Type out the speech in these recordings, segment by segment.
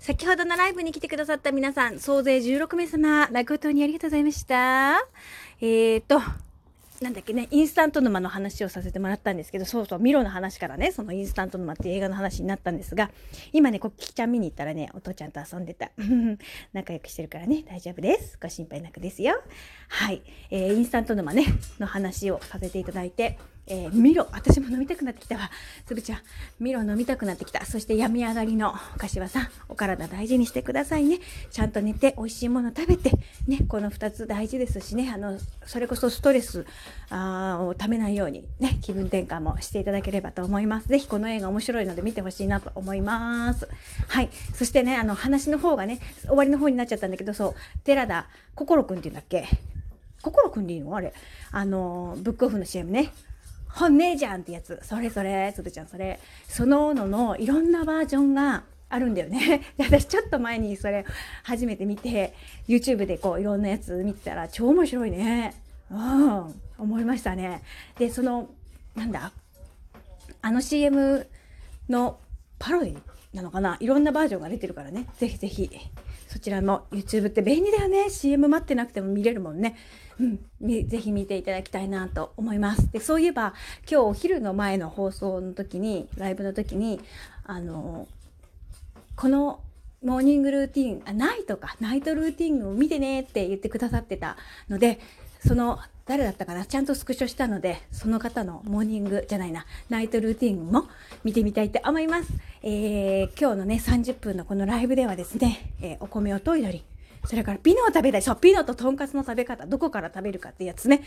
先ほどのライブに来てくださった皆さん、総勢16名様、誠にありがとうございました。えーと、なんだっけね、インスタント沼の話をさせてもらったんですけど、そうそう、ミロの話からね、そのインスタント沼っていう映画の話になったんですが、今ね、こっきちゃん見に行ったらね、お父ちゃんと遊んでた。仲良くしてるからね、大丈夫です。ご心配なくですよ。はい。えー、インスタント沼ね、の話をさせていただいて、えー、ミロ、私も飲みたくなってきたわ。つぶちゃん、ミロ飲みたくなってきた。そして病み上がりの柏さん、お体大事にしてくださいね。ちゃんと寝て、美味しいもの食べて、ね、この2つ大事ですしね、あの、それこそストレスあをためないように、ね、気分転換もしていただければと思います。ぜひこの映画面白いので見てほしいなと思います。はい。そしてね、あの、話の方がね、終わりの方になっちゃったんだけど、そう、寺田心くんっていうんだっけ？心くんでいいの？あれ。あの、ブックオフの CM ね。本ねじゃんってやつ。それそれ、つぶちゃんそれ。そのののいろんなバージョンがあるんだよね。で私ちょっと前にそれ初めて見て、YouTube でこういろんなやつ見てたら超面白いね。うん、思いましたね。で、その、なんだあの CM のパロディ？なのかな？いろんなバージョンが出てるからね。ぜひぜひ、そちらも YouTube って便利だよね。CM 待ってなくても見れるもんね。うん、ぜひ見ていただきたいなと思います。で、そういえば、今日お昼の前の放送の時に、ライブの時に、あの、このモーニングルーティン、あ、ナイトか、ナイトルーティンを見てねって言ってくださってたので、その、誰だったかな？ちゃんとスクショしたので、その方のモーニングじゃないな、ナイトルーティンも見てみたいと思います。えー、今日のね、30分のこのライブではですね、えー、お米をといどり、それからピノを食べたい。そう、ピノととんかつの食べ方、どこから食べるかってやつね。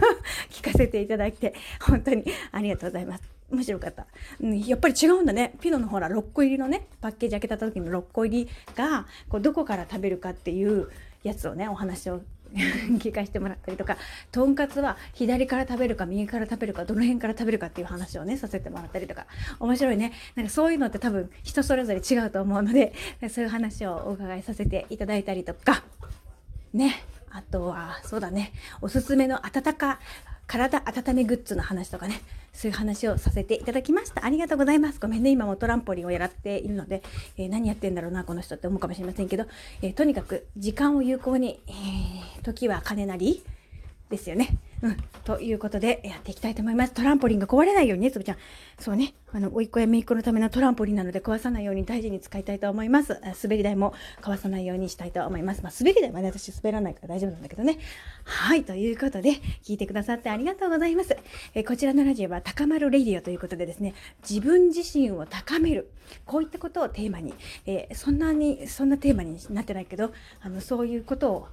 聞かせていただいて、本当にありがとうございます。面白かった。うん、やっぱり違うんだね。ピノのほら、6個入りのね、パッケージ開けた時の6個入りが、こうどこから食べるかっていうやつをね、お話を 聞かせてもらったりとかとんかつは左から食べるか右から食べるかどの辺から食べるかっていう話をねさせてもらったりとか。面白いね。なんかそういうのって多分人それぞれ違うと思うのでそういう話をお伺いさせていただいたりとか。ね。あとはそうだね。おすすめの温か体温めグッズの話とかねそういう話をさせていただきました。ありがとうございます。ごめんね、今もトランポリンをやっているので、えー、何やってんだろうな、この人って思うかもしれませんけど、えー、とにかく時間を有効に、えー、時は金なりですよね。うん。ということで、やっていきたいと思います。トランポリンが壊れないようにね、つぶちゃん。そうね。あの、おいっ子やめいっ子のためのトランポリンなので壊さないように大事に使いたいと思います。滑り台も壊さないようにしたいと思います。まあ、滑り台はね、私滑らないから大丈夫なんだけどね。はい。ということで、聞いてくださってありがとうございます。え、こちらのラジオは高まるレディオということでですね、自分自身を高める。こういったことをテーマに、え、そんなに、そんなテーマになってないけど、あの、そういうことを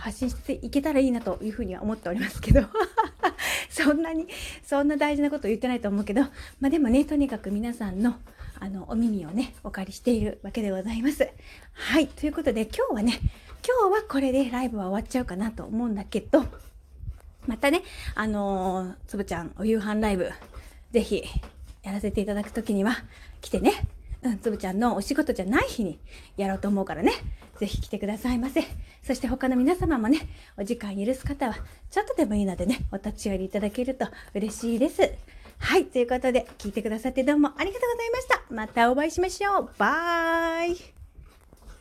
発信していけたらいいなというふうには思っておりますけど。そんなにそんな大事なこと言ってないと思うけど。まあでもねとにかく皆さんのあのお耳をねお借りしているわけでございます。はい。ということで今日はね今日はこれでライブは終わっちゃうかなと思うんだけど。またねあの、つぶちゃんお夕飯ライブぜひやらせていただく時には来てね、つぶちゃんのお仕事じゃない日にやろうと思うからね、ぜひ来てくださいませ。そして他の皆様もね、お時間許す方は、ちょっとでもいいのでね、お立ち寄りいただけると嬉しいです。はい、ということで、聞いてくださってどうもありがとうございました。またお会いしましょう。バイ